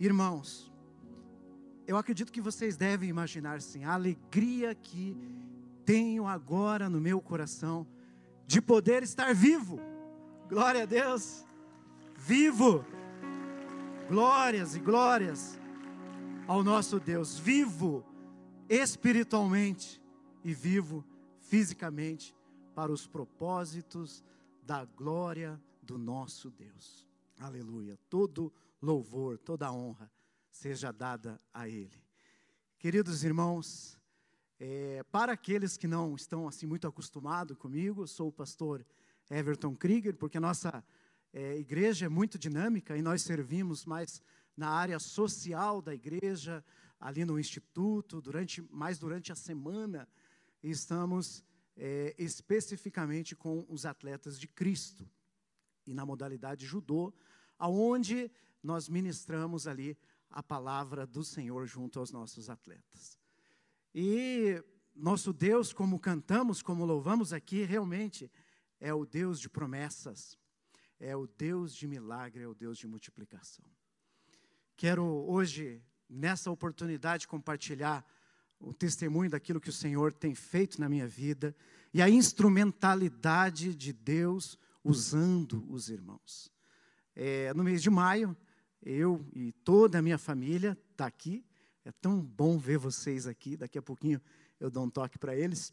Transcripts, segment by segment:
Irmãos, eu acredito que vocês devem imaginar assim, a alegria que tenho agora no meu coração de poder estar vivo. Glória a Deus. Vivo. Glórias e glórias ao nosso Deus, vivo espiritualmente e vivo fisicamente para os propósitos da glória do nosso Deus. Aleluia. Todo louvor, toda honra seja dada a Ele. Queridos irmãos, é, para aqueles que não estão assim muito acostumados comigo, sou o pastor Everton Krieger, porque a nossa é, igreja é muito dinâmica e nós servimos mais na área social da igreja, ali no instituto, durante mais durante a semana, estamos é, especificamente com os atletas de Cristo e na modalidade judô, aonde nós ministramos ali a palavra do Senhor junto aos nossos atletas. E nosso Deus, como cantamos, como louvamos aqui, realmente é o Deus de promessas, é o Deus de milagre, é o Deus de multiplicação. Quero hoje, nessa oportunidade, compartilhar o testemunho daquilo que o Senhor tem feito na minha vida e a instrumentalidade de Deus usando os irmãos. É, no mês de maio, eu e toda a minha família está aqui é tão bom ver vocês aqui. Daqui a pouquinho eu dou um toque para eles.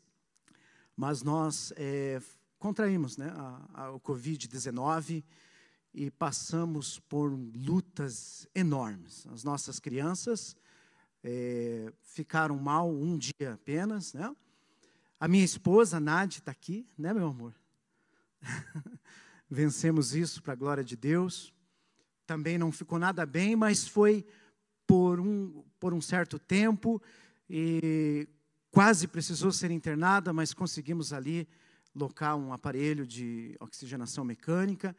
Mas nós é, contraímos né, a, a, o Covid-19 e passamos por lutas enormes. As nossas crianças é, ficaram mal um dia apenas. Né? A minha esposa, Nádia, está aqui, né, meu amor? Vencemos isso para a glória de Deus. Também não ficou nada bem, mas foi por um, por um certo tempo e quase precisou ser internada, mas conseguimos ali locar um aparelho de oxigenação mecânica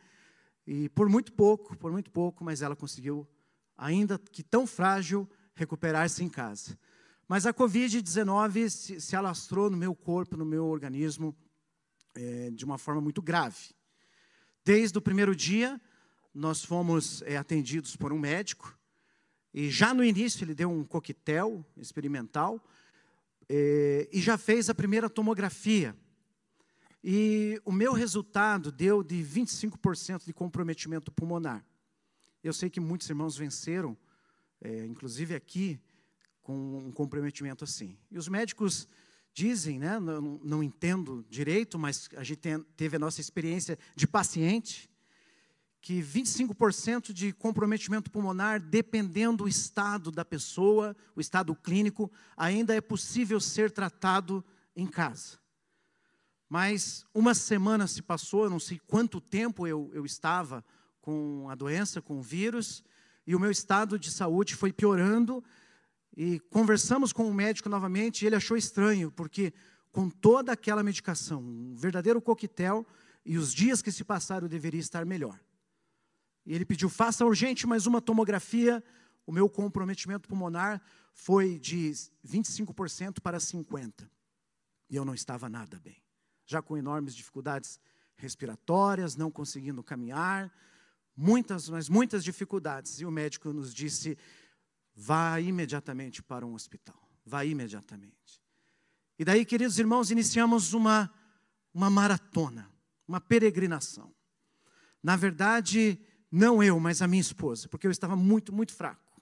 e por muito pouco, por muito pouco, mas ela conseguiu, ainda que tão frágil, recuperar-se em casa. Mas a Covid-19 se, se, alastrou no meu corpo, no meu organismo, é, de uma forma muito grave. Desde o primeiro dia, nós fomos é, atendidos por um médico, e já no início ele deu um coquetel experimental eh, e já fez a primeira tomografia. E o meu resultado deu de 25% de comprometimento pulmonar. Eu sei que muitos irmãos venceram, é, inclusive aqui, com um comprometimento assim. E os médicos dizem, né, não, não entendo direito, mas a gente tem, teve a nossa experiência de paciente, que 25% de comprometimento pulmonar, dependendo do estado da pessoa, o estado clínico, ainda é possível ser tratado em casa. Mas uma semana se passou, não sei quanto tempo eu, eu estava com a doença, com o vírus, e o meu estado de saúde foi piorando. E conversamos com o médico novamente, e ele achou estranho, porque com toda aquela medicação, um verdadeiro coquetel, e os dias que se passaram eu deveria estar melhor. E ele pediu: faça urgente mais uma tomografia. O meu comprometimento pulmonar foi de 25% para 50%. E eu não estava nada bem. Já com enormes dificuldades respiratórias, não conseguindo caminhar, muitas, mas muitas dificuldades. E o médico nos disse: vá imediatamente para um hospital. Vá imediatamente. E daí, queridos irmãos, iniciamos uma, uma maratona, uma peregrinação. Na verdade, não eu, mas a minha esposa, porque eu estava muito, muito fraco.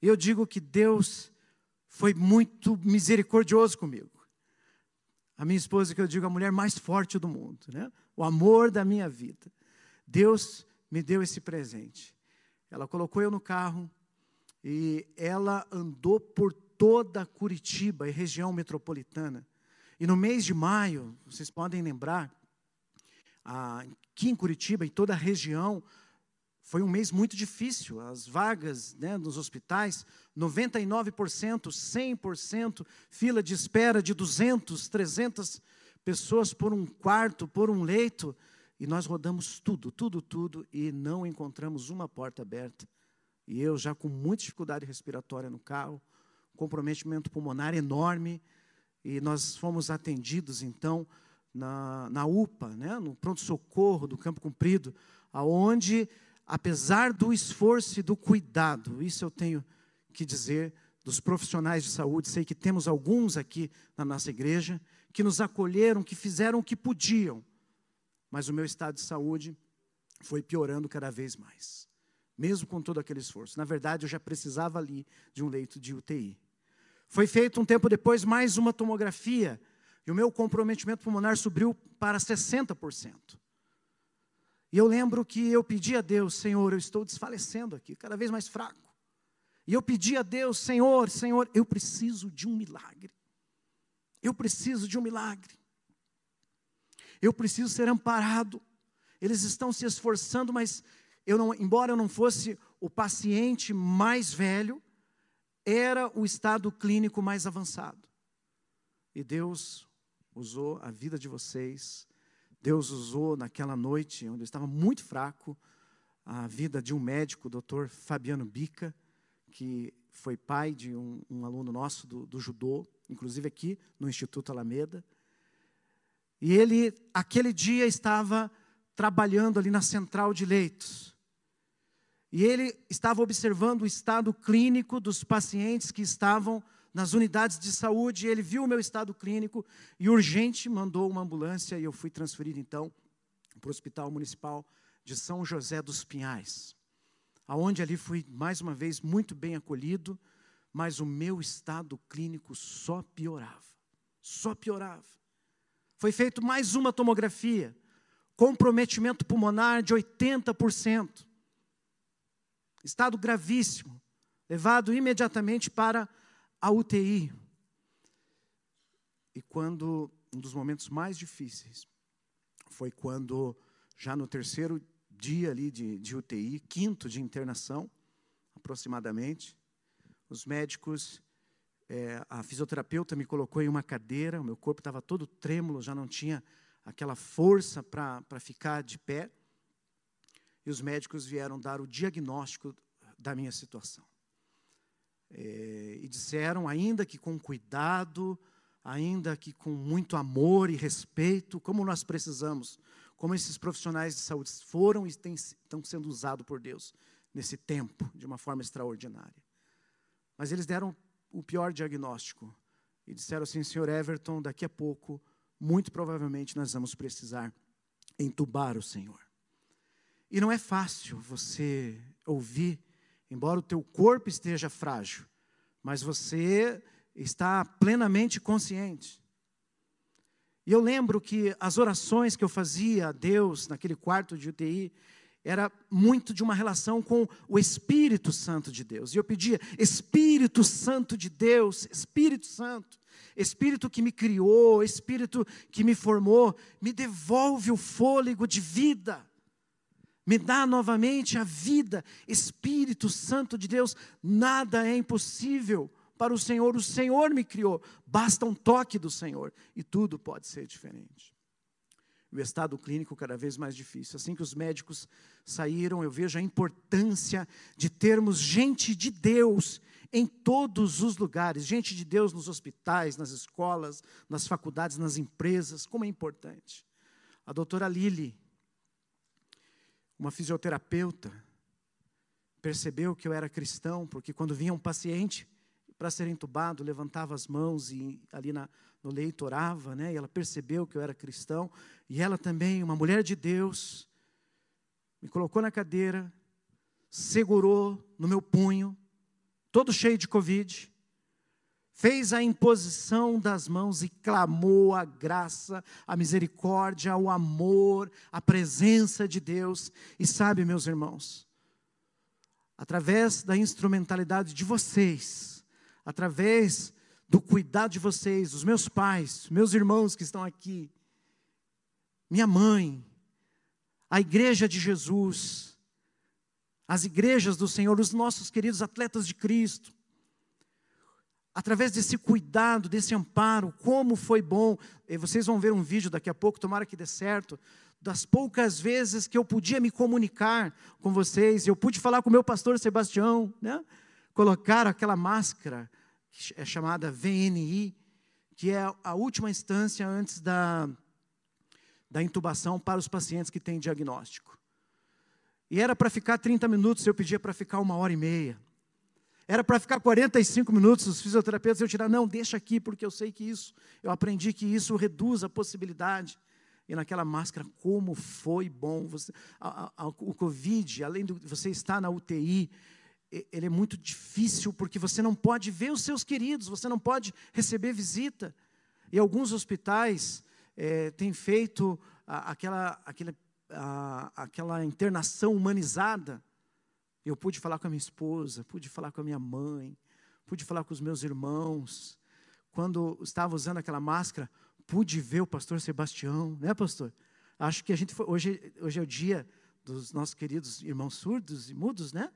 Eu digo que Deus foi muito misericordioso comigo. A minha esposa, que eu digo, a mulher mais forte do mundo, né? o amor da minha vida. Deus me deu esse presente. Ela colocou eu no carro e ela andou por toda Curitiba e região metropolitana. E no mês de maio, vocês podem lembrar, aqui em Curitiba e toda a região, foi um mês muito difícil. As vagas né, nos hospitais, 99%, 100%, fila de espera de 200, 300 pessoas por um quarto, por um leito. E nós rodamos tudo, tudo, tudo, e não encontramos uma porta aberta. E eu já com muita dificuldade respiratória no carro, comprometimento pulmonar enorme, e nós fomos atendidos então na, na UPA, né, no pronto-socorro do Campo Comprido, aonde apesar do esforço e do cuidado, isso eu tenho que dizer dos profissionais de saúde, sei que temos alguns aqui na nossa igreja que nos acolheram, que fizeram o que podiam, mas o meu estado de saúde foi piorando cada vez mais, mesmo com todo aquele esforço. Na verdade, eu já precisava ali de um leito de UTI. Foi feito um tempo depois mais uma tomografia e o meu comprometimento pulmonar subiu para 60%. E eu lembro que eu pedi a Deus, Senhor, eu estou desfalecendo aqui, cada vez mais fraco. E eu pedi a Deus, Senhor, Senhor, eu preciso de um milagre. Eu preciso de um milagre. Eu preciso ser amparado. Eles estão se esforçando, mas eu não, embora eu não fosse o paciente mais velho, era o estado clínico mais avançado. E Deus usou a vida de vocês, Deus usou naquela noite, onde eu estava muito fraco, a vida de um médico, o doutor Fabiano Bica, que foi pai de um, um aluno nosso do, do, judô, inclusive aqui no Instituto Alameda. E ele, aquele dia, estava trabalhando ali na central de leitos. E ele estava observando o estado clínico dos pacientes que estavam nas unidades de saúde. Ele viu o meu estado clínico e urgente mandou uma ambulância e eu fui transferido então para o Hospital Municipal de São José dos Pinhais aonde ali fui mais uma vez muito bem acolhido, mas o meu estado clínico só piorava, só piorava. Foi feito mais uma tomografia, comprometimento pulmonar de 80%, estado gravíssimo, levado imediatamente para a UTI. E quando, um dos momentos mais difíceis, foi quando, já no terceiro dia ali de, de UTI, quinto de internação, aproximadamente. Os médicos, é, a fisioterapeuta me colocou em uma cadeira, o meu corpo estava todo trêmulo, já não tinha aquela força para ficar de pé. E os médicos vieram dar o diagnóstico da minha situação. É, e disseram, ainda que com cuidado, ainda que com muito amor e respeito, como nós precisamos como esses profissionais de saúde foram e têm, estão sendo usados por Deus nesse tempo, de uma forma extraordinária. Mas eles deram o pior diagnóstico e disseram assim: Senhor Everton, daqui a pouco, muito provavelmente, nós vamos precisar entubar o Senhor. E não é fácil você ouvir, embora o teu corpo esteja frágil, mas você está plenamente consciente e eu lembro que as orações que eu fazia a Deus naquele quarto de UTI era muito de uma relação com o Espírito Santo de Deus. E eu pedia: Espírito Santo de Deus, Espírito Santo, Espírito que me criou, Espírito que me formou, me devolve o fôlego de vida. Me dá novamente a vida, Espírito Santo de Deus, nada é impossível para o Senhor, o Senhor me criou. Basta um toque do Senhor e tudo pode ser diferente. O estado clínico cada vez mais difícil. Assim que os médicos saíram, eu vejo a importância de termos gente de Deus em todos os lugares, gente de Deus nos hospitais, nas escolas, nas faculdades, nas empresas, como é importante. A doutora Lili, uma fisioterapeuta, percebeu que eu era cristão, porque quando vinha um paciente para ser entubado, levantava as mãos e ali na, no leito orava, né? E ela percebeu que eu era cristão. E ela também, uma mulher de Deus, me colocou na cadeira, segurou no meu punho, todo cheio de Covid, fez a imposição das mãos e clamou a graça, a misericórdia, o amor, a presença de Deus. E sabe, meus irmãos, através da instrumentalidade de vocês, através do cuidado de vocês, os meus pais, meus irmãos que estão aqui, minha mãe, a igreja de Jesus, as igrejas do Senhor, os nossos queridos atletas de Cristo, através desse cuidado, desse amparo, como foi bom. E vocês vão ver um vídeo daqui a pouco, tomara que dê certo, das poucas vezes que eu podia me comunicar com vocês, eu pude falar com o meu pastor Sebastião, né? colocaram aquela máscara, é chamada VNI, que é a última instância antes da, da intubação para os pacientes que têm diagnóstico. E era para ficar 30 minutos, eu pedia para ficar uma hora e meia. Era para ficar 45 minutos, os fisioterapeutas eu tirar, não, deixa aqui, porque eu sei que isso, eu aprendi que isso reduz a possibilidade. E naquela máscara, como foi bom. Você, a, a, o Covid, além de você estar na UTI, ele é muito difícil, porque você não pode ver os seus queridos, você não pode receber visita. E alguns hospitais é, têm feito aquela, aquela, aquela internação humanizada. Eu pude falar com a minha esposa, pude falar com a minha mãe, pude falar com os meus irmãos. Quando estava usando aquela máscara, pude ver o pastor Sebastião, né, pastor? Acho que a gente foi, hoje, hoje é o dia dos nossos queridos irmãos surdos e mudos, né?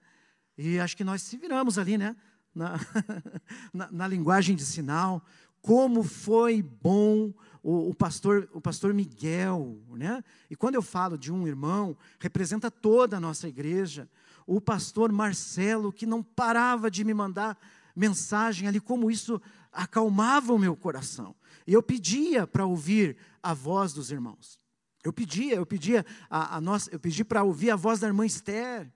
E acho que nós se viramos ali, né? Na, na, na linguagem de sinal. Como foi bom o, o, pastor, o pastor Miguel, né? E quando eu falo de um irmão, representa toda a nossa igreja o pastor Marcelo, que não parava de me mandar mensagem ali, como isso acalmava o meu coração. E eu pedia para ouvir a voz dos irmãos. Eu pedia, eu pedia a, a nossa, eu pedi para ouvir a voz da irmã Esther.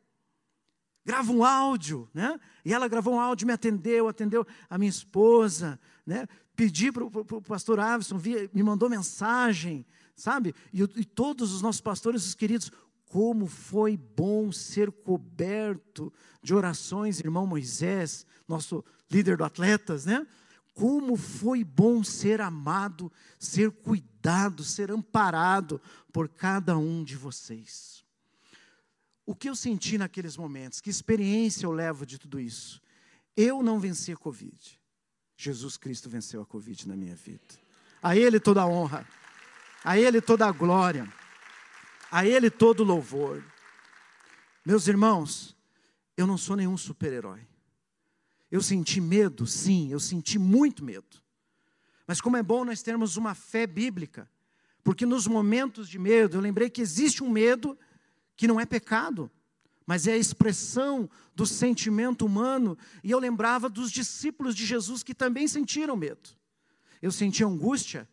Grava um áudio, né? E ela gravou um áudio, me atendeu, atendeu a minha esposa, né? Pedi para o pastor Avison, me mandou mensagem, sabe? E, e todos os nossos pastores, os queridos, como foi bom ser coberto de orações, irmão Moisés, nosso líder do Atletas, né? Como foi bom ser amado, ser cuidado, ser amparado por cada um de vocês. O que eu senti naqueles momentos? Que experiência eu levo de tudo isso? Eu não venci a Covid. Jesus Cristo venceu a Covid na minha vida. A Ele toda a honra, a Ele toda a glória. A Ele todo louvor. Meus irmãos, eu não sou nenhum super-herói. Eu senti medo, sim, eu senti muito medo. Mas como é bom nós termos uma fé bíblica, porque nos momentos de medo, eu lembrei que existe um medo que não é pecado, mas é a expressão do sentimento humano, e eu lembrava dos discípulos de Jesus que também sentiram medo. Eu senti angústia,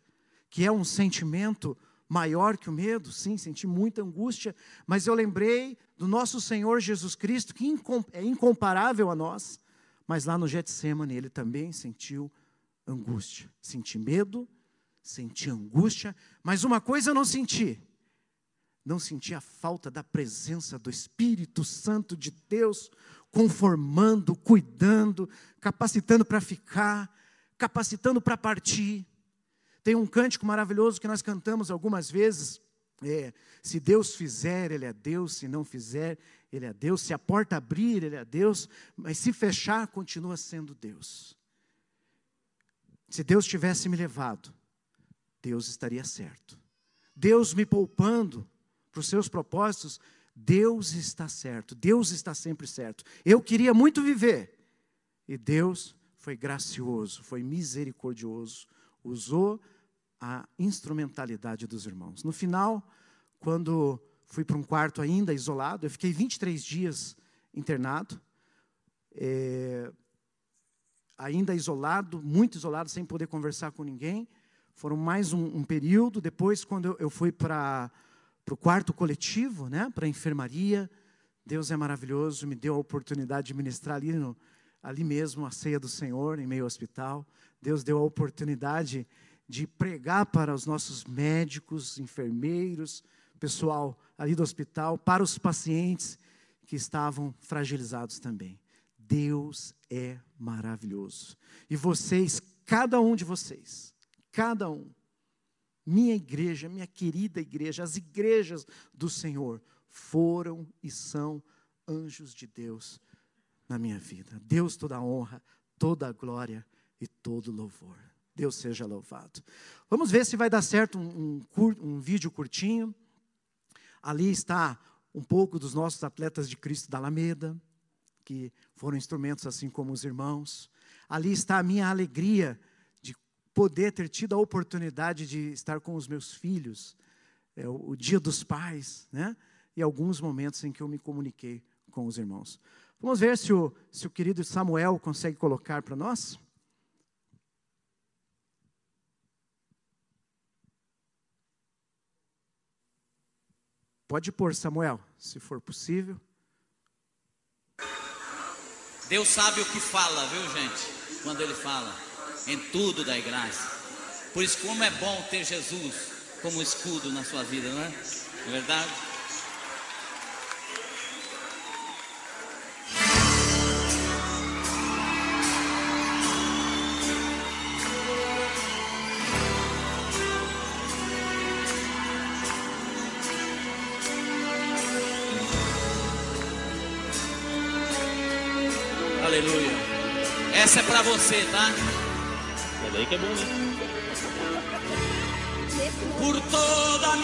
que é um sentimento maior que o medo, sim, senti muita angústia, mas eu lembrei do nosso Senhor Jesus Cristo, que é incomparável a nós, mas lá no Getsemane ele também sentiu angústia. Senti medo, senti angústia, mas uma coisa eu não senti. Não senti a falta da presença do Espírito Santo de Deus, conformando, cuidando, capacitando para ficar, capacitando para partir. Tem um cântico maravilhoso que nós cantamos algumas vezes. É, se Deus fizer, Ele é Deus, se não fizer, Ele é Deus, se a porta abrir, Ele é Deus, mas se fechar, continua sendo Deus. Se Deus tivesse me levado, Deus estaria certo. Deus me poupando para os seus propósitos, Deus está certo, Deus está sempre certo. Eu queria muito viver, e Deus foi gracioso, foi misericordioso, usou a instrumentalidade dos irmãos. No final, quando fui para um quarto ainda isolado, eu fiquei 23 dias internado, é, ainda isolado, muito isolado, sem poder conversar com ninguém. Foram mais um, um período. Depois, quando eu, eu fui para o quarto coletivo, né, para a enfermaria, Deus é maravilhoso, me deu a oportunidade de ministrar ali, no, ali mesmo a ceia do Senhor, em meio ao hospital. Deus deu a oportunidade de pregar para os nossos médicos, enfermeiros, pessoal ali do hospital, para os pacientes que estavam fragilizados também. Deus é maravilhoso. E vocês, cada um de vocês, cada um, minha igreja, minha querida igreja, as igrejas do Senhor, foram e são anjos de Deus na minha vida. Deus toda a honra, toda a glória e todo louvor. Deus seja louvado. Vamos ver se vai dar certo um, um, um vídeo curtinho. Ali está um pouco dos nossos atletas de Cristo da Alameda, que foram instrumentos assim como os irmãos. Ali está a minha alegria poder ter tido a oportunidade de estar com os meus filhos, é, o, o Dia dos Pais, né? E alguns momentos em que eu me comuniquei com os irmãos. Vamos ver se o, se o querido Samuel consegue colocar para nós. Pode pôr, Samuel, se for possível. Deus sabe o que fala, viu, gente? Quando Ele fala, em tudo dai graça. Por isso, como é bom ter Jesus como escudo na sua vida, não é? Não é verdade? Aleluia. Essa é para você, tá? É daí que é bom, né? Por toda a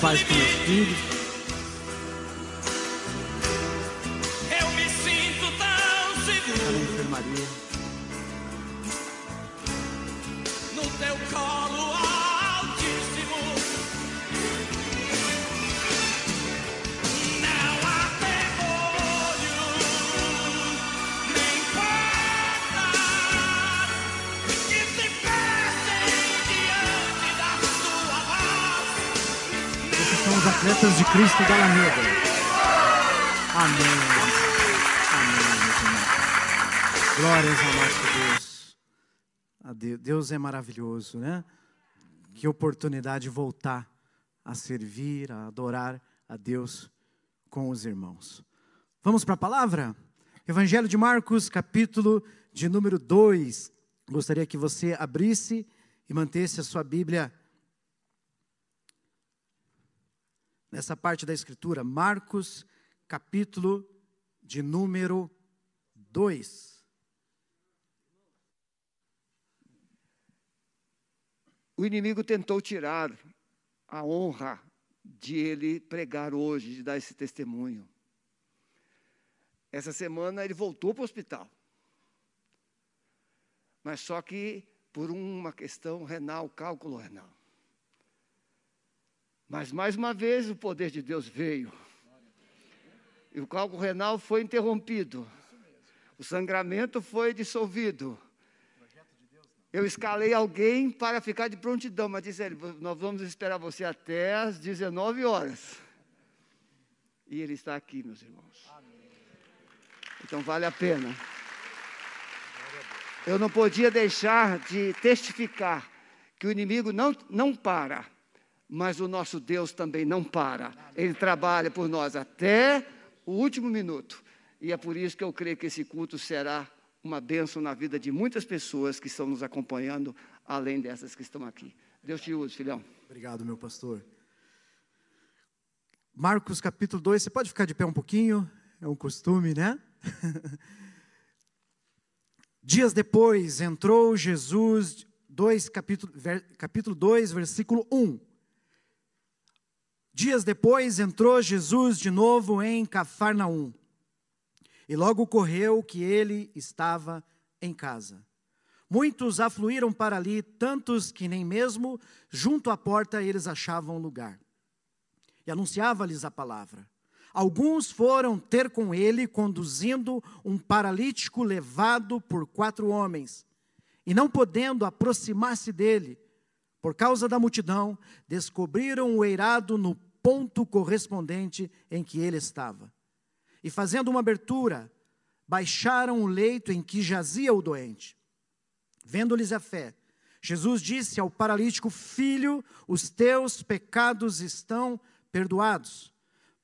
pais com meus filhos. De Cristo da Alameda. Amém. Amém. Glórias ao nosso Deus. Deus. É maravilhoso, né? Que oportunidade de voltar a servir, a adorar a Deus com os irmãos. Vamos para a palavra? Evangelho de Marcos, capítulo de número 2. Gostaria que você abrisse e mantesse a sua Bíblia nessa parte da Escritura, Marcos, capítulo de número 2. O inimigo tentou tirar a honra de ele pregar hoje, de dar esse testemunho. Essa semana ele voltou para o hospital. Mas só que por uma questão renal, cálculo renal. Mas mais uma vez o poder de Deus veio. E o cálculo renal foi interrompido. O sangramento foi dissolvido. Eu escalei alguém para ficar de prontidão, mas disse ele, nós vamos esperar você até às 19 horas. E ele está aqui, meus irmãos. Então vale a pena. Eu não podia deixar de testificar que o inimigo não, não para, mas o nosso Deus também não para. Ele trabalha por nós até o último minuto. E é por isso que eu creio que esse culto será uma bênção na vida de muitas pessoas que estão nos acompanhando, além dessas que estão aqui. Deus te use, filhão. Obrigado, meu pastor. Marcos capítulo 2, você pode ficar de pé um pouquinho? É um costume, né? Dias depois entrou Jesus, 2, capítulo, capítulo 2, versículo 1. Dias depois entrou Jesus de novo em Cafarnaum. E logo ocorreu que ele estava em casa. Muitos afluíram para ali, tantos que nem mesmo junto à porta eles achavam lugar. E anunciava-lhes a palavra. Alguns foram ter com ele, conduzindo um paralítico levado por quatro homens. E não podendo aproximar-se dele, por causa da multidão, descobriram o eirado no ponto correspondente em que ele estava. E fazendo uma abertura, baixaram o leito em que jazia o doente. Vendo-lhes a fé, Jesus disse ao paralítico: Filho, os teus pecados estão perdoados.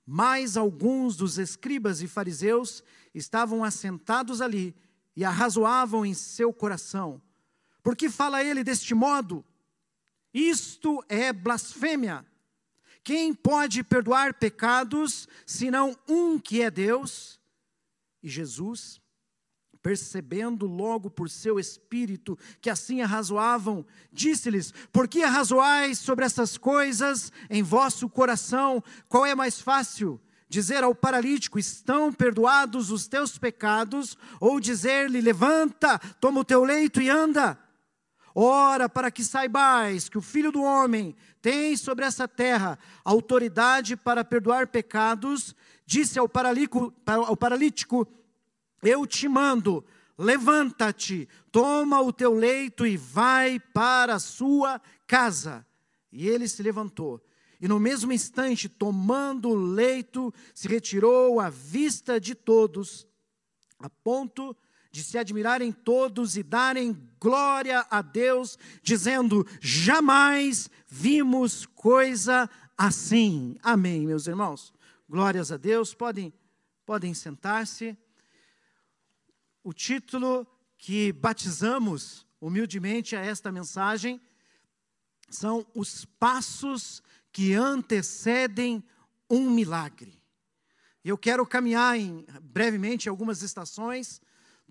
Mas alguns dos escribas e fariseus estavam assentados ali e arrazoavam em seu coração: Por que fala ele deste modo? Isto é blasfêmia. Quem pode perdoar pecados senão um que é Deus? E Jesus, percebendo logo por seu espírito que assim arrazoavam, disse-lhes: Por que arrazoais sobre essas coisas em vosso coração? Qual é mais fácil? Dizer ao paralítico: Estão perdoados os teus pecados, ou dizer-lhe: Levanta, toma o teu leito e anda. Ora, para que saibais que o Filho do Homem tem sobre essa terra autoridade para perdoar pecados, disse ao ao paralítico Eu te mando, levanta-te, toma o teu leito e vai para a sua casa. E ele se levantou. E no mesmo instante, tomando o leito, se retirou à vista de todos, a ponto de se admirarem todos e darem glória a Deus, dizendo: jamais vimos coisa assim. Amém, meus irmãos. Glórias a Deus. Podem, podem sentar-se. O título que batizamos humildemente a esta mensagem são os passos que antecedem um milagre. Eu quero caminhar em, brevemente algumas estações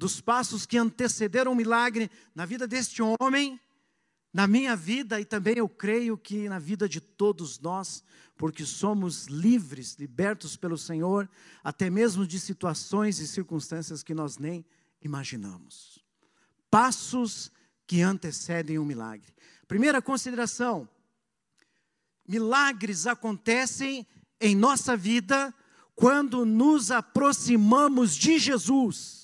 dos passos que antecederam o milagre na vida deste homem, na minha vida e também eu creio que na vida de todos nós, porque somos livres, libertos pelo Senhor, até mesmo de situações e circunstâncias que nós nem imaginamos. Passos que antecedem o milagre. Primeira consideração: milagres acontecem em nossa vida quando nos aproximamos de Jesus.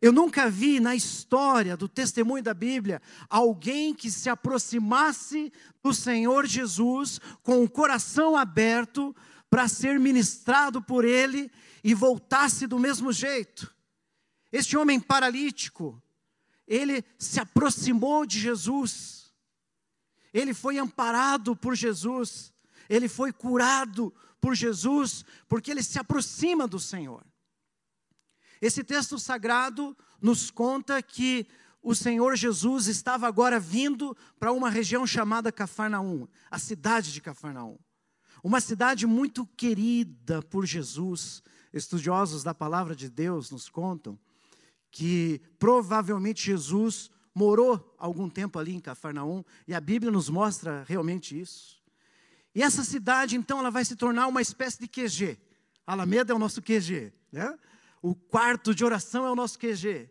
Eu nunca vi na história do testemunho da Bíblia alguém que se aproximasse do Senhor Jesus com o coração aberto para ser ministrado por Ele e voltasse do mesmo jeito. Este homem paralítico, ele se aproximou de Jesus, ele foi amparado por Jesus, ele foi curado por Jesus, porque ele se aproxima do Senhor. Esse texto sagrado nos conta que o Senhor Jesus estava agora vindo para uma região chamada Cafarnaum, a cidade de Cafarnaum. Uma cidade muito querida por Jesus. Estudiosos da palavra de Deus nos contam que provavelmente Jesus morou algum tempo ali em Cafarnaum, e a Bíblia nos mostra realmente isso. E essa cidade, então, ela vai se tornar uma espécie de QG. Alameda é o nosso QG, né? O quarto de oração é o nosso QG.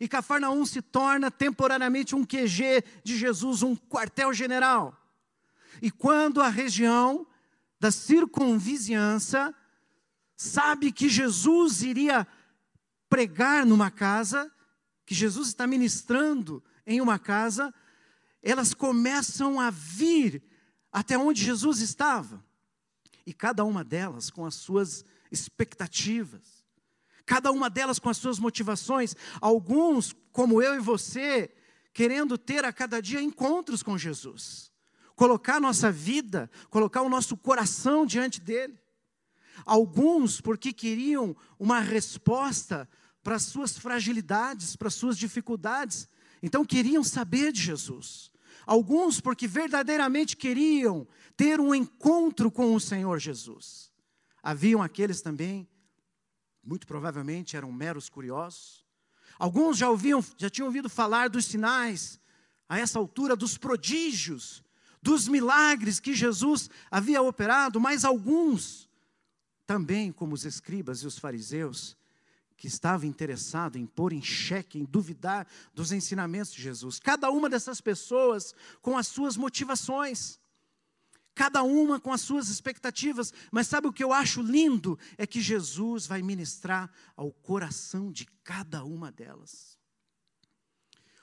E Cafarnaum se torna temporariamente um QG de Jesus, um quartel-general. E quando a região da circunvizinhança sabe que Jesus iria pregar numa casa, que Jesus está ministrando em uma casa, elas começam a vir até onde Jesus estava. E cada uma delas com as suas expectativas cada uma delas com as suas motivações, alguns, como eu e você, querendo ter a cada dia encontros com Jesus, colocar a nossa vida, colocar o nosso coração diante dele. Alguns porque queriam uma resposta para as suas fragilidades, para as suas dificuldades, então queriam saber de Jesus. Alguns porque verdadeiramente queriam ter um encontro com o Senhor Jesus. Haviam aqueles também muito provavelmente eram meros curiosos. Alguns já ouviam, já tinham ouvido falar dos sinais, a essa altura, dos prodígios, dos milagres que Jesus havia operado, mas alguns, também como os escribas e os fariseus, que estavam interessados em pôr em xeque, em duvidar dos ensinamentos de Jesus. Cada uma dessas pessoas com as suas motivações cada uma com as suas expectativas, mas sabe o que eu acho lindo? É que Jesus vai ministrar ao coração de cada uma delas.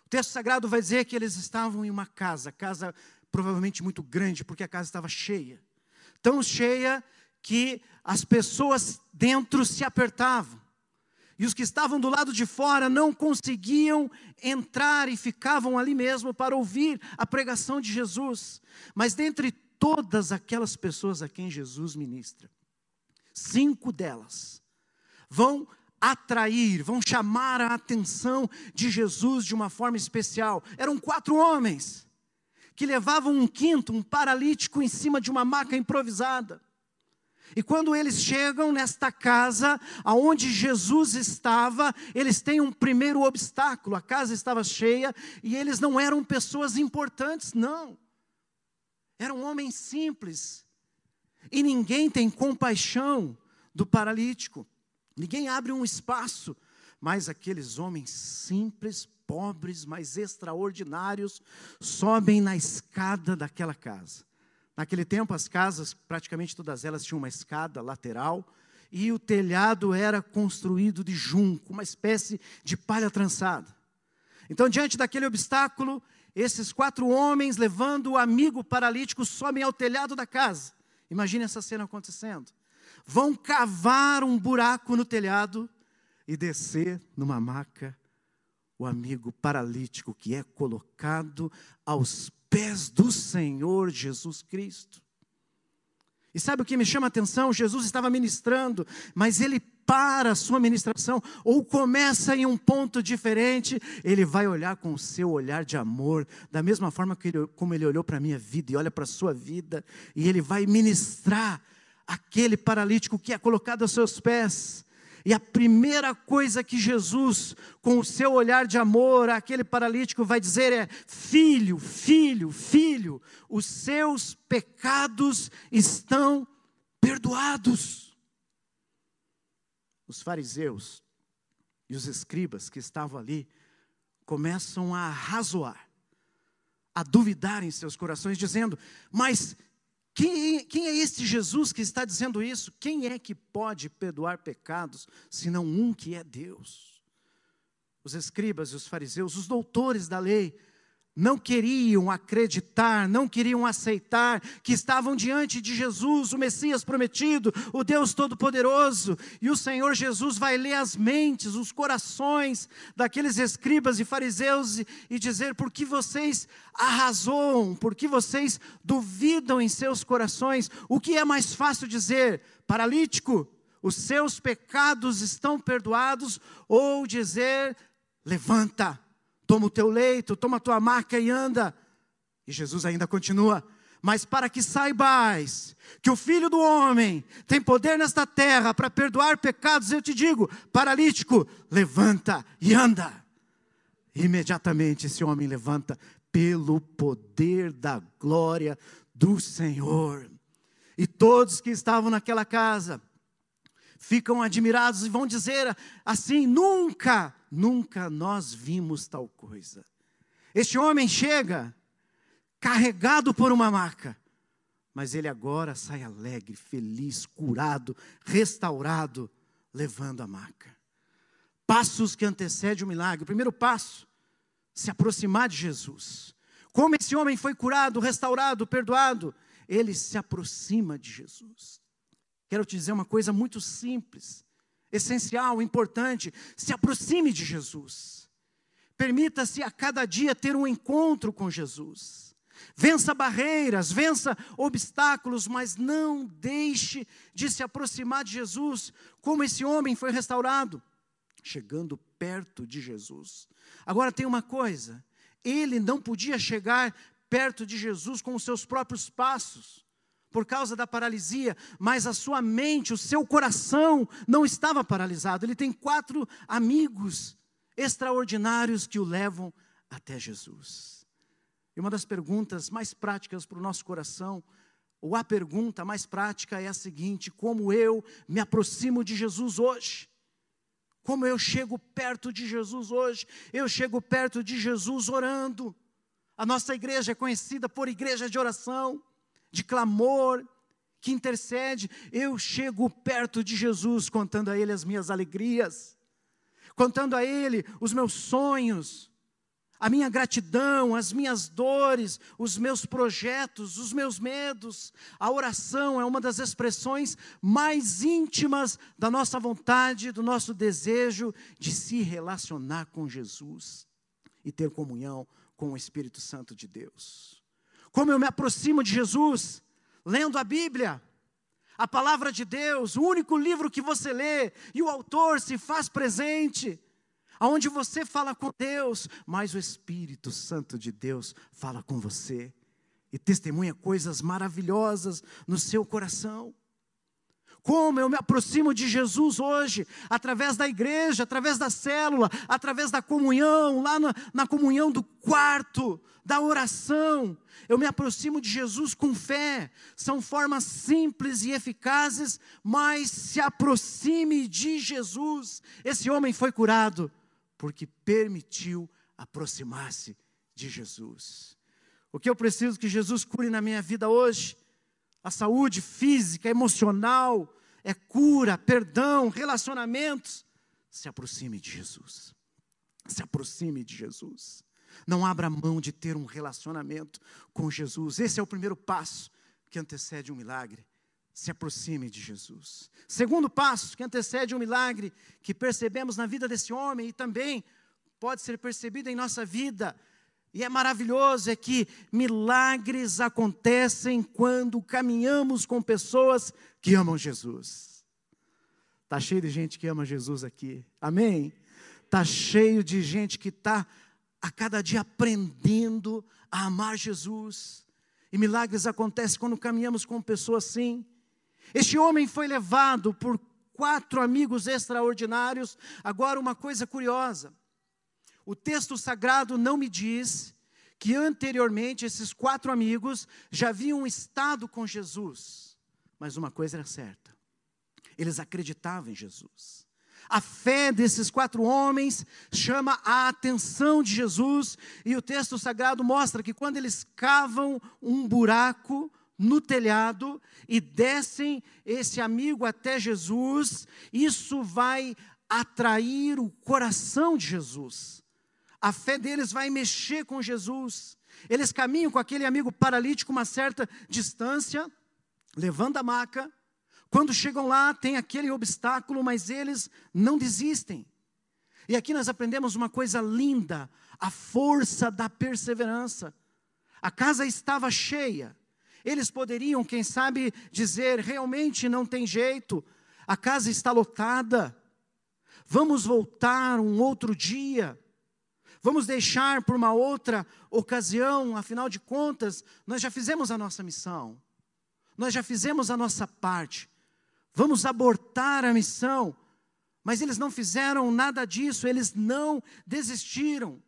O texto sagrado vai dizer que eles estavam em uma casa, casa provavelmente muito grande, porque a casa estava cheia. Tão cheia que as pessoas dentro se apertavam. E os que estavam do lado de fora não conseguiam entrar e ficavam ali mesmo para ouvir a pregação de Jesus. Mas dentre todas aquelas pessoas a quem Jesus ministra, cinco delas vão atrair, vão chamar a atenção de Jesus de uma forma especial. Eram quatro homens que levavam um quinto, um paralítico, em cima de uma maca improvisada. E quando eles chegam nesta casa aonde Jesus estava, eles têm um primeiro obstáculo. A casa estava cheia e eles não eram pessoas importantes, não. Eram homens simples. E ninguém tem compaixão do paralítico. Ninguém abre um espaço, mas aqueles homens simples, pobres, mas extraordinários, sobem na escada daquela casa. Naquele tempo, as casas, praticamente todas elas tinham uma escada lateral, e o telhado era construído de junco, uma espécie de palha trançada. Então, diante daquele obstáculo, esses quatro homens, levando o amigo paralítico, sobem ao telhado da casa. Imagine essa cena acontecendo vão cavar um buraco no telhado e descer numa maca o amigo paralítico que é colocado aos pés do Senhor Jesus Cristo. E sabe o que me chama a atenção? Jesus estava ministrando, mas ele para a sua ministração, ou começa em um ponto diferente, ele vai olhar com o seu olhar de amor, da mesma forma que ele, como ele olhou para a minha vida e olha para a sua vida, e ele vai ministrar aquele paralítico que é colocado aos seus pés. E a primeira coisa que Jesus, com o seu olhar de amor, aquele paralítico vai dizer é: Filho, filho, filho, os seus pecados estão perdoados. Os fariseus e os escribas que estavam ali começam a razoar, a duvidar em seus corações, dizendo: Mas quem, quem, é este Jesus que está dizendo isso? Quem é que pode perdoar pecados, senão um que é Deus? Os escribas e os fariseus, os doutores da lei, não queriam acreditar, não queriam aceitar que estavam diante de Jesus, o Messias prometido, o Deus Todo-Poderoso, e o Senhor Jesus vai ler as mentes, os corações daqueles escribas e fariseus e, dizer: por que vocês arrasoam, por que vocês duvidam em seus corações? O que é mais fácil dizer? Paralítico, os seus pecados estão perdoados, ou dizer: levanta toma o teu leito, toma a tua maca e anda. E Jesus ainda continua: Mas para que saibais que o Filho do Homem tem poder nesta terra para perdoar pecados, eu te digo, paralítico, levanta e anda. Imediatamente esse homem levanta pelo poder da glória do Senhor. E todos que estavam naquela casa ficam admirados e vão dizer assim: nunca nunca nós vimos tal coisa. Este homem chega carregado por uma maca, mas ele agora sai alegre, feliz, curado, restaurado, levando a maca. Passos que antecedem o milagre. O primeiro passo, se aproximar de Jesus. Como esse homem foi curado, restaurado, perdoado, ele se aproxima de Jesus. Quero te dizer uma coisa muito simples essencial, importante, se aproxime de Jesus. Permita-se a cada dia ter um encontro com Jesus. Vença barreiras, vença obstáculos, mas não deixe de se aproximar de Jesus, como esse homem foi restaurado, chegando perto de Jesus. Agora tem uma coisa: ele não podia chegar perto de Jesus com os seus próprios passos por causa da paralisia, mas a sua mente, o seu coração não estava paralisado. Ele tem quatro amigos extraordinários que o levam até Jesus. E uma das perguntas mais práticas para o nosso coração, ou a pergunta mais prática é a seguinte: como eu me aproximo de Jesus hoje? Como eu chego perto de Jesus hoje? Eu chego perto de Jesus orando. A nossa igreja é conhecida por igreja de oração de clamor, que intercede. Eu chego perto de Jesus contando a Ele as minhas alegrias, contando a Ele os meus sonhos, a minha gratidão, as minhas dores, os meus projetos, os meus medos. A oração é uma das expressões mais íntimas da nossa vontade, do nosso desejo de se relacionar com Jesus e ter comunhão com o Espírito Santo de Deus. Como eu me aproximo de Jesus? Lendo a Bíblia. A palavra de Deus, o único livro que você lê e o autor se faz presente aonde você fala com Deus, mas o Espírito Santo de Deus fala com você e testemunha coisas maravilhosas no seu coração. Como eu me aproximo de Jesus hoje, através da igreja, através da célula, através da comunhão, lá na, na comunhão do quarto, da oração. Eu me aproximo de Jesus com fé. São formas simples e eficazes, mas se aproxime de Jesus. Esse homem foi curado porque permitiu aproximar-se de Jesus. O que eu preciso que Jesus cure na minha vida hoje? A saúde física, emocional, é cura, perdão, relacionamentos. Se aproxime de Jesus. Se aproxime de Jesus. Não abra mão de ter um relacionamento com Jesus. Esse é o primeiro passo que antecede um milagre se aproxime de Jesus. Segundo passo que antecede um milagre que percebemos na vida desse homem e também pode ser percebido em nossa vida, e é maravilhoso, é que milagres acontecem quando caminhamos com pessoas que amam Jesus. Está cheio de gente que ama Jesus aqui, amém? Está cheio de gente que está a cada dia aprendendo a amar Jesus. E milagres acontecem quando caminhamos com pessoas assim. Este homem foi levado por quatro amigos extraordinários. Agora, uma coisa curiosa: o texto sagrado não me diz que anteriormente esses quatro amigos já haviam estado com Jesus. Mas uma coisa era certa: eles acreditavam em Jesus. A fé desses quatro homens chama a atenção de Jesus, e o texto sagrado mostra que quando eles cavam um buraco, no telhado e descem esse amigo até Jesus, isso vai atrair o coração de Jesus. A fé deles vai mexer com Jesus. Eles caminham com aquele amigo paralítico uma certa distância, levando a maca. Quando chegam lá, tem aquele obstáculo, mas eles não desistem. E aqui nós aprendemos uma coisa linda: a força da perseverança. A casa estava cheia, eles poderiam, quem sabe, dizer: realmente não tem jeito, a casa está lotada, vamos voltar um outro dia, vamos deixar por uma outra ocasião, afinal de contas, nós já fizemos a nossa missão, nós já fizemos a nossa parte, vamos abortar a missão. Mas eles não fizeram nada disso, eles não desistiram.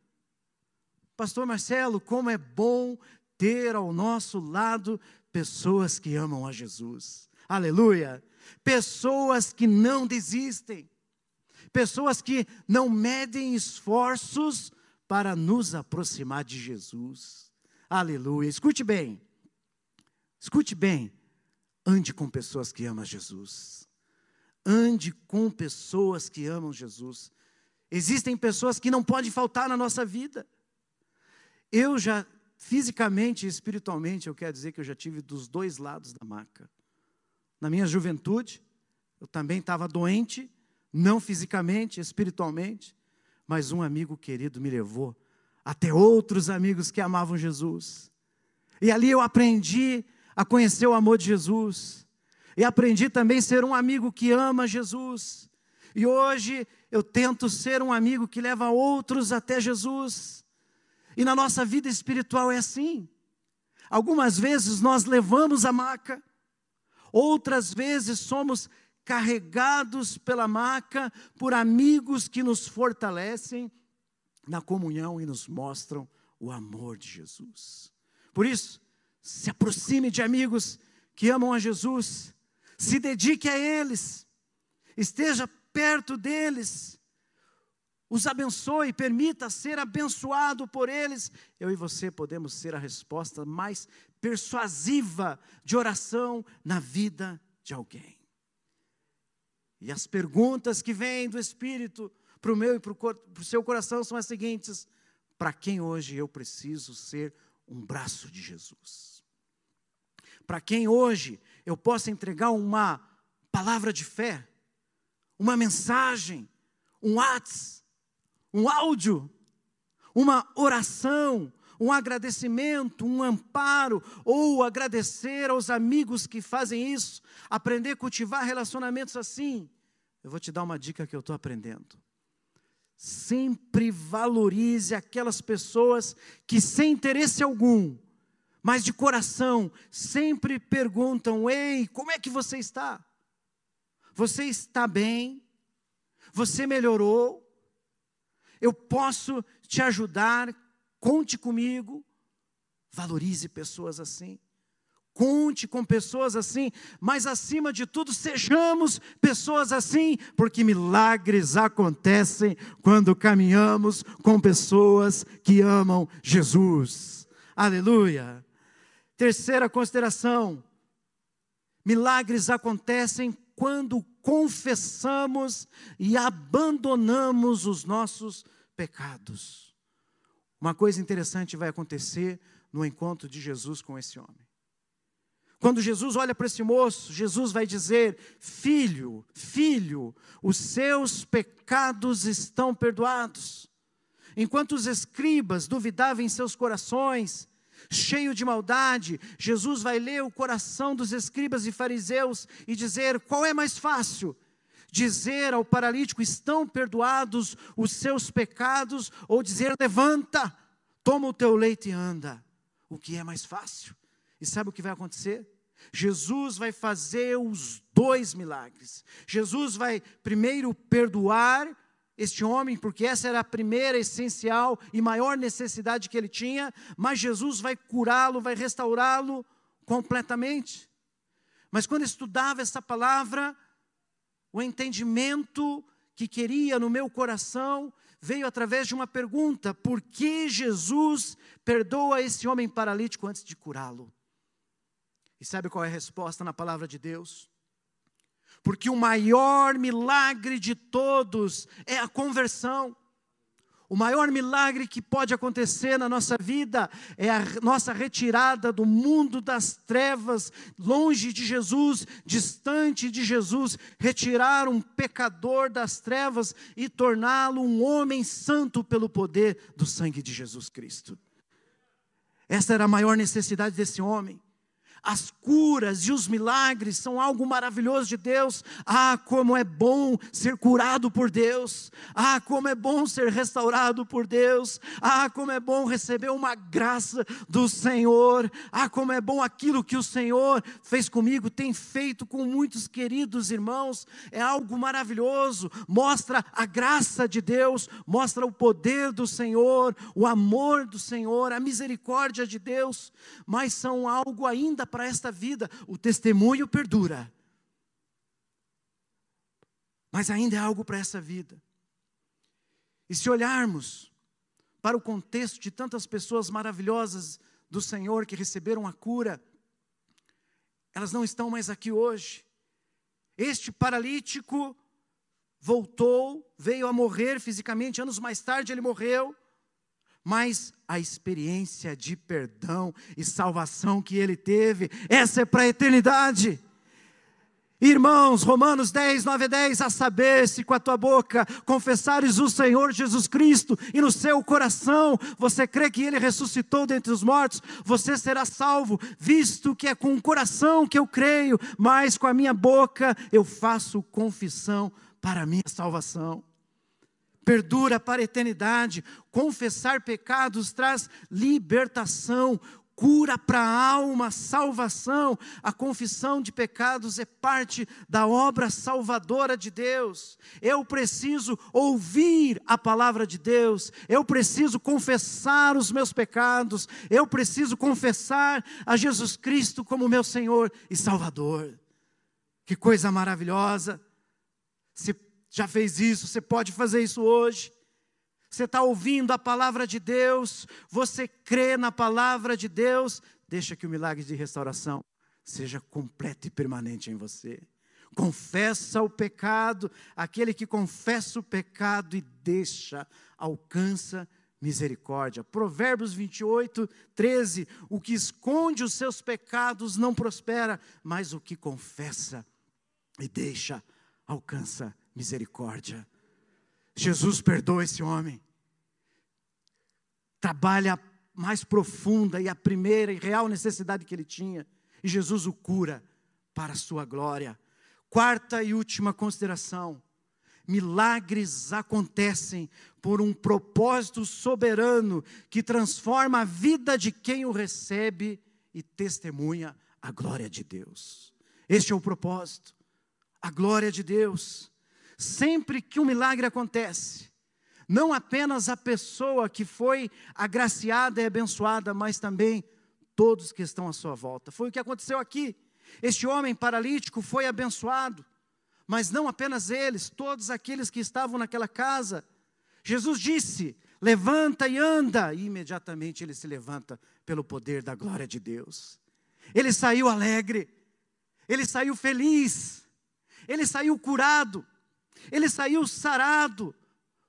Pastor Marcelo, como é bom ter ao nosso lado pessoas que amam a Jesus. Aleluia! Pessoas que não desistem. Pessoas que não medem esforços para nos aproximar de Jesus. Aleluia! Escute bem. Escute bem. Ande com pessoas que amam Jesus. Ande com pessoas que amam Jesus. Existem pessoas que não podem faltar na nossa vida. Eu já fisicamente e espiritualmente, eu quero dizer que eu já tive dos dois lados da maca. Na minha juventude, eu também estava doente, não fisicamente, espiritualmente, mas um amigo querido me levou até outros amigos que amavam Jesus. E ali eu aprendi a conhecer o amor de Jesus. E aprendi também a ser um amigo que ama Jesus. E hoje eu tento ser um amigo que leva outros até Jesus. E na nossa vida espiritual é assim. Algumas vezes nós levamos a maca, outras vezes somos carregados pela maca por amigos que nos fortalecem na comunhão e nos mostram o amor de Jesus. Por isso, se aproxime de amigos que amam a Jesus, se dedique a eles, esteja perto deles, os abençoe, permita ser abençoado por eles. Eu e você podemos ser a resposta mais persuasiva de oração na vida de alguém. E as perguntas que vêm do Espírito para o meu e para o seu coração são as seguintes: para quem hoje eu preciso ser um braço de Jesus. Para quem hoje eu possa entregar uma palavra de fé, uma mensagem, um WhatsApp, um áudio, uma oração, um agradecimento, um amparo, ou agradecer aos amigos que fazem isso, aprender a cultivar relacionamentos assim. Eu vou te dar uma dica que eu estou aprendendo. Sempre valorize aquelas pessoas que, sem interesse algum, mas de coração, sempre perguntam: Ei, como é que você está? Você está bem? Você melhorou? Eu posso te ajudar? Conte comigo. Valorize pessoas assim. Conte com pessoas assim, mas acima de tudo, sejamos pessoas assim, porque milagres acontecem quando caminhamos com pessoas que amam Jesus. Aleluia. Terceira consideração: milagres acontecem quando confessamos e abandonamos os nossos pecados. Uma coisa interessante vai acontecer no encontro de Jesus com esse homem. Quando Jesus olha para esse moço, Jesus vai dizer: Filho, filho, os seus pecados estão perdoados. Enquanto os escribas duvidavam em seus corações, cheio de maldade, Jesus vai ler o coração dos escribas e fariseus e dizer: qual é mais fácil? Dizer ao paralítico: estão perdoados os seus pecados, ou dizer: levanta, toma o teu leite e anda. O que é mais fácil? E sabe o que vai acontecer? Jesus vai fazer os dois milagres. Jesus vai primeiro perdoar este homem, porque essa era a primeira essencial e maior necessidade que ele tinha, mas Jesus vai curá-lo, vai restaurá-lo completamente. Mas quando estudava essa palavra, o entendimento que queria no meu coração veio através de uma pergunta: por que Jesus perdoa esse homem paralítico antes de curá-lo? E sabe qual é a resposta na palavra de Deus? Porque o maior milagre de todos é a conversão. O maior milagre que pode acontecer na nossa vida é a nossa retirada do mundo das trevas, longe de Jesus, distante de Jesus, retirar um pecador das trevas e torná-lo um homem santo pelo poder do sangue de Jesus Cristo. Essa era a maior necessidade desse homem. As curas e os milagres são algo maravilhoso de Deus. Ah, como é bom ser curado por Deus. Ah, como é bom ser restaurado por Deus. Ah, como é bom receber uma graça do Senhor. Ah, como é bom aquilo que o Senhor fez comigo, tem feito com muitos queridos irmãos. É algo maravilhoso. Mostra a graça de Deus, mostra o poder do Senhor, o amor do Senhor, a misericórdia de Deus. Mas são algo ainda para esta vida, o testemunho perdura. Mas ainda é algo para essa vida. E se olharmos para o contexto de tantas pessoas maravilhosas do Senhor que receberam a cura, elas não estão mais aqui hoje. Este paralítico voltou, veio a morrer fisicamente, anos mais tarde ele morreu mas a experiência de perdão e salvação que ele teve, essa é para a eternidade. Irmãos, Romanos 10, 9 10, a saber se com a tua boca confessares o Senhor Jesus Cristo e no seu coração você crê que Ele ressuscitou dentre os mortos, você será salvo, visto que é com o coração que eu creio, mas com a minha boca eu faço confissão para a minha salvação perdura para a eternidade. Confessar pecados traz libertação, cura para a alma, salvação. A confissão de pecados é parte da obra salvadora de Deus. Eu preciso ouvir a palavra de Deus, eu preciso confessar os meus pecados, eu preciso confessar a Jesus Cristo como meu Senhor e Salvador. Que coisa maravilhosa! Se já fez isso, você pode fazer isso hoje. Você está ouvindo a palavra de Deus, você crê na palavra de Deus, deixa que o milagre de restauração seja completo e permanente em você. Confessa o pecado, aquele que confessa o pecado e deixa, alcança misericórdia. Provérbios 28, 13: O que esconde os seus pecados não prospera, mas o que confessa e deixa alcança misericórdia. Jesus perdoa esse homem. Trabalha a mais profunda e a primeira e real necessidade que ele tinha, e Jesus o cura para a sua glória. Quarta e última consideração: milagres acontecem por um propósito soberano que transforma a vida de quem o recebe e testemunha a glória de Deus. Este é o propósito, a glória de Deus. Sempre que um milagre acontece, não apenas a pessoa que foi agraciada e abençoada, mas também todos que estão à sua volta. Foi o que aconteceu aqui. Este homem paralítico foi abençoado, mas não apenas eles, todos aqueles que estavam naquela casa. Jesus disse: Levanta e anda, e imediatamente ele se levanta pelo poder da glória de Deus. Ele saiu alegre, ele saiu feliz, ele saiu curado, ele saiu sarado,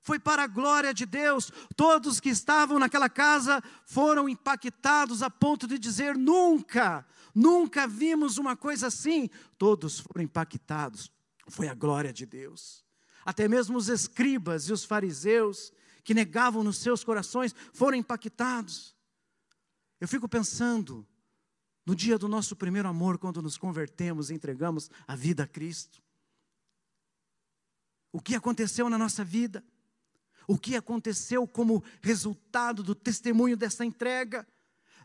foi para a glória de Deus. Todos que estavam naquela casa foram impactados a ponto de dizer: nunca, nunca vimos uma coisa assim. Todos foram impactados. Foi a glória de Deus. Até mesmo os escribas e os fariseus que negavam nos seus corações foram impactados. Eu fico pensando no dia do nosso primeiro amor, quando nos convertemos e entregamos a vida a Cristo. O que aconteceu na nossa vida? O que aconteceu como resultado do testemunho dessa entrega?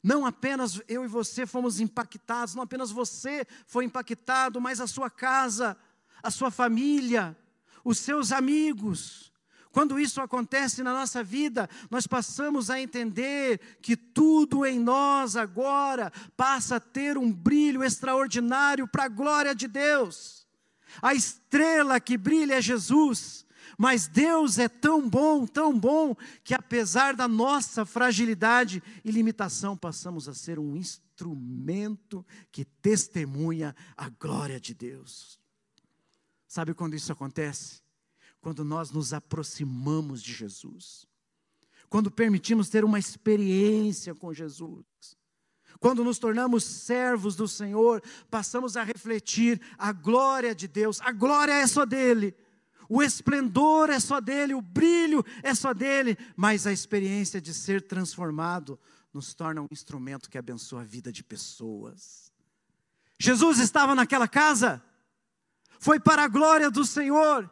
Não apenas eu e você fomos impactados, não apenas você foi impactado, mas a sua casa, a sua família, os seus amigos. Quando isso acontece na nossa vida, nós passamos a entender que tudo em nós agora passa a ter um brilho extraordinário para a glória de Deus. A estrela que brilha é Jesus. Mas Deus é tão bom, tão bom, que apesar da nossa fragilidade e limitação, passamos a ser um instrumento que testemunha a glória de Deus. Sabe quando isso acontece? Quando nós nos aproximamos de Jesus. Quando permitimos ter uma experiência com Jesus. Quando nos tornamos servos do Senhor, passamos a refletir a glória de Deus. A glória é só dele. O esplendor é só dele, o brilho é só dele, mas a experiência de ser transformado nos torna um instrumento que abençoa a vida de pessoas. Jesus estava naquela casa, foi para a glória do Senhor,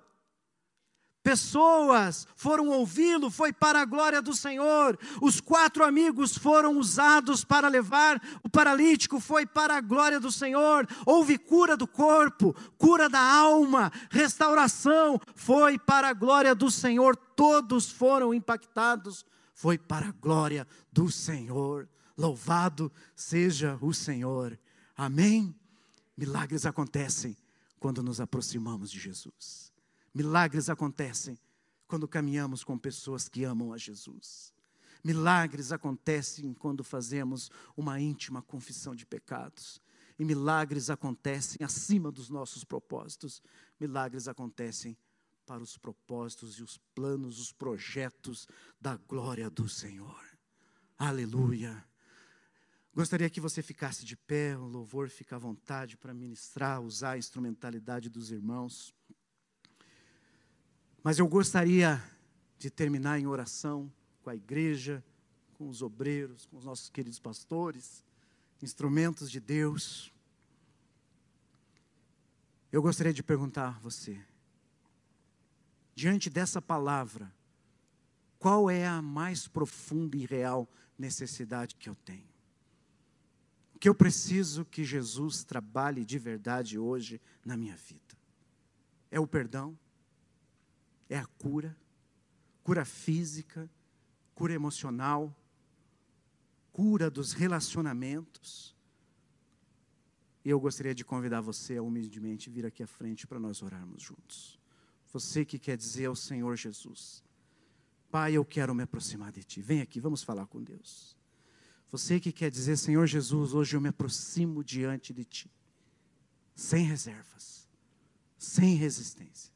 pessoas foram ouvi-lo, foi para a glória do Senhor. Os quatro amigos foram usados para levar o paralítico, foi para a glória do Senhor. Houve cura do corpo, cura da alma, restauração, foi para a glória do Senhor. Todos foram impactados, foi para a glória do Senhor. Louvado seja o Senhor. Amém. Milagres acontecem quando nos aproximamos de Jesus. Milagres acontecem quando caminhamos com pessoas que amam a Jesus. Milagres acontecem quando fazemos uma íntima confissão de pecados. E milagres acontecem acima dos nossos propósitos. Milagres acontecem para os propósitos e os planos, os projetos da glória do Senhor. Aleluia. Gostaria que você ficasse de pé, o louvor fica à vontade para ministrar, usar a instrumentalidade dos irmãos. Mas eu gostaria de terminar em oração com a igreja, com os obreiros, com os nossos queridos pastores, instrumentos de Deus. Eu gostaria de perguntar a você, diante dessa palavra, qual é a mais profunda e real necessidade que eu tenho? O que eu preciso que Jesus trabalhe de verdade hoje na minha vida? É o perdão? É a cura, cura física, cura emocional, cura dos relacionamentos. E eu gostaria de convidar você a humildemente vir aqui à frente para nós orarmos juntos. Você que quer dizer ao Senhor Jesus, Pai, eu quero me aproximar de Ti. Vem aqui, vamos falar com Deus. Você que quer dizer, Senhor Jesus, hoje eu me aproximo diante de Ti, sem reservas, sem resistência.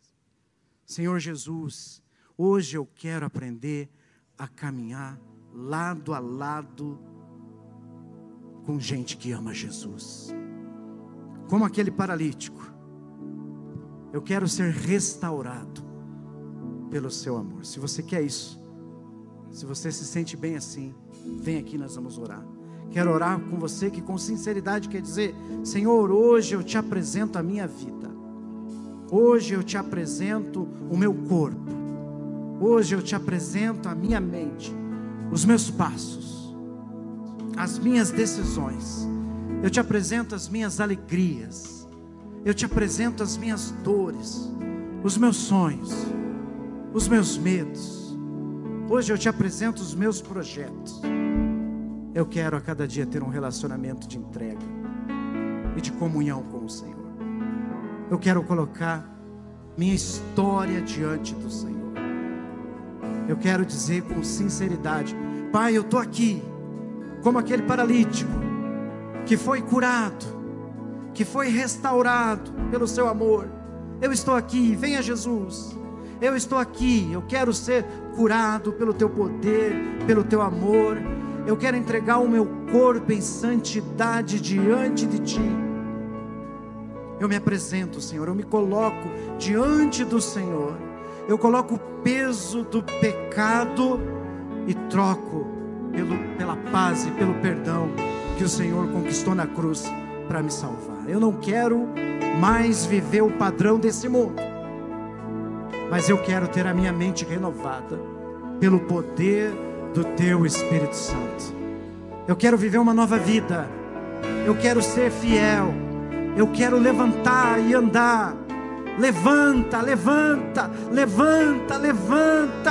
Senhor Jesus, hoje eu quero aprender a caminhar lado a lado com gente que ama Jesus. Como aquele paralítico. Eu quero ser restaurado pelo seu amor. Se você quer isso, se você se sente bem assim, vem aqui, nós vamos orar. Quero orar com você que com sinceridade quer dizer: Senhor, hoje eu te apresento a minha vida. Hoje eu te apresento o meu corpo. Hoje eu te apresento a minha mente, os meus passos, as minhas decisões. Eu te apresento as minhas alegrias. Eu te apresento as minhas dores, os meus sonhos, os meus medos. Hoje eu te apresento os meus projetos. Eu quero a cada dia ter um relacionamento de entrega e de comunhão com o Senhor. Eu quero colocar minha história diante do Senhor. Eu quero dizer com sinceridade: Pai, eu estou aqui, como aquele paralítico que foi curado, que foi restaurado pelo Seu amor. Eu estou aqui, venha Jesus. Eu estou aqui, eu quero ser curado pelo Teu poder, pelo Teu amor eu quero entregar o meu corpo em santidade diante de Ti. Eu me apresento, Senhor, eu me coloco diante do Senhor. Eu coloco o peso do pecado e troco pelo, pela paz e pelo perdão que o Senhor conquistou na cruz para me salvar. Eu não quero mais viver o padrão desse mundo, mas eu quero ter a minha mente renovada pelo poder do Teu Espírito Santo. Eu quero viver uma nova vida. Eu quero ser fiel. Eu quero levantar e andar. Levanta, levanta, levanta, levanta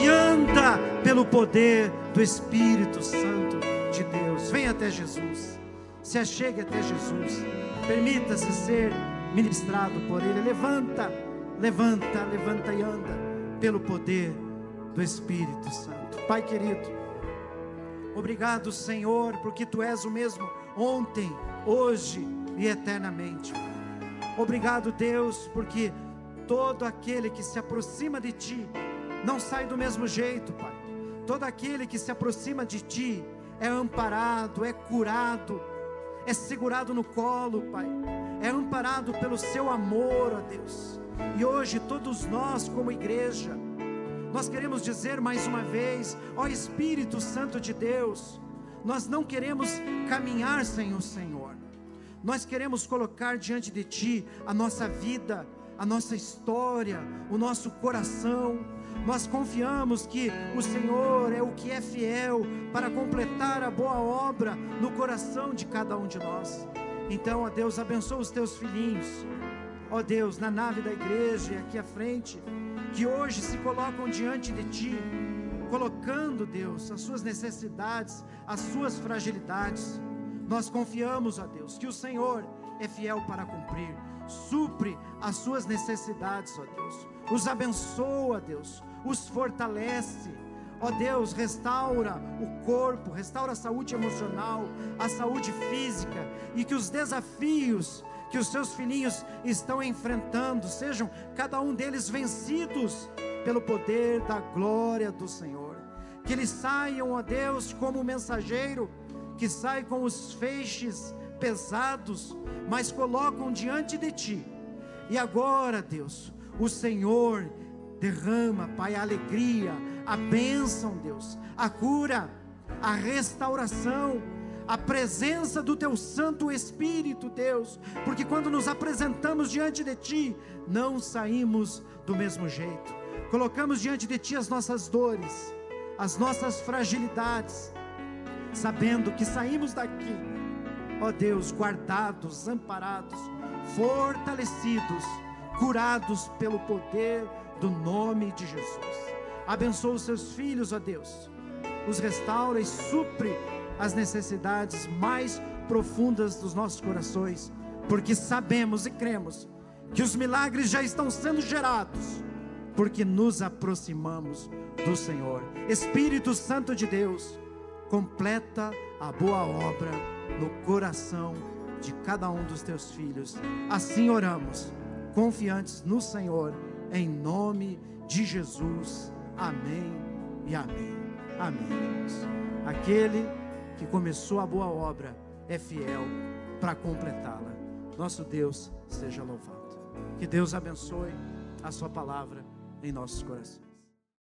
e anda pelo poder do Espírito Santo de Deus. Venha até Jesus. Se achegue até Jesus. Permita-se ser ministrado por Ele. Levanta, levanta, levanta e anda pelo poder do Espírito Santo. Pai querido, obrigado, Senhor, porque Tu és o mesmo ontem, hoje e eternamente. Obrigado, Deus, porque todo aquele que se aproxima de Ti não sai do mesmo jeito, Pai. Todo aquele que se aproxima de Ti é amparado, é curado, é segurado no colo, Pai. É amparado pelo Seu amor, ó Deus. E hoje todos nós, como igreja, nós queremos dizer mais uma vez, ó Espírito Santo de Deus, nós não queremos caminhar sem o Senhor, nós queremos colocar diante de Ti a nossa vida, a nossa história, o nosso coração. Nós confiamos que o Senhor é o que é fiel para completar a boa obra no coração de cada um de nós. Então, ó Deus, abençoa os teus filhinhos. Ó Deus, na nave da igreja e aqui à frente que hoje se colocam diante de Ti, colocando, Deus, as suas necessidades, as suas fragilidades. Nós confiamos, ó Deus, que o Senhor é fiel para cumprir, supre as suas necessidades, ó Deus, os abençoa, Deus, os fortalece. Ó Deus, restaura o corpo, restaura a saúde emocional, a saúde física e que os desafios que os seus filhinhos estão enfrentando, sejam cada um deles vencidos pelo poder da glória do Senhor. Que eles saiam, ó Deus, como mensageiro que sai com os feixes pesados, mas colocam diante de ti. E agora, Deus, o Senhor derrama, Pai, a alegria, a bênção, Deus, a cura, a restauração a presença do Teu Santo Espírito, Deus, porque quando nos apresentamos diante de Ti, não saímos do mesmo jeito, colocamos diante de Ti as nossas dores, as nossas fragilidades, sabendo que saímos daqui, ó Deus, guardados, amparados, fortalecidos, curados pelo poder do nome de Jesus. Abençoa os seus filhos, ó Deus, os restaura e supre as necessidades mais profundas dos nossos corações, porque sabemos e cremos que os milagres já estão sendo gerados, porque nos aproximamos do Senhor. Espírito Santo de Deus, completa a boa obra no coração de cada um dos teus filhos. Assim oramos, confiantes no Senhor, em nome de Jesus. Amém e amém. Amém. irmãos. Aquele que começou a boa obra é fiel para completá-la. Nosso Deus seja louvado. Que Deus abençoe a sua palavra em nossos corações.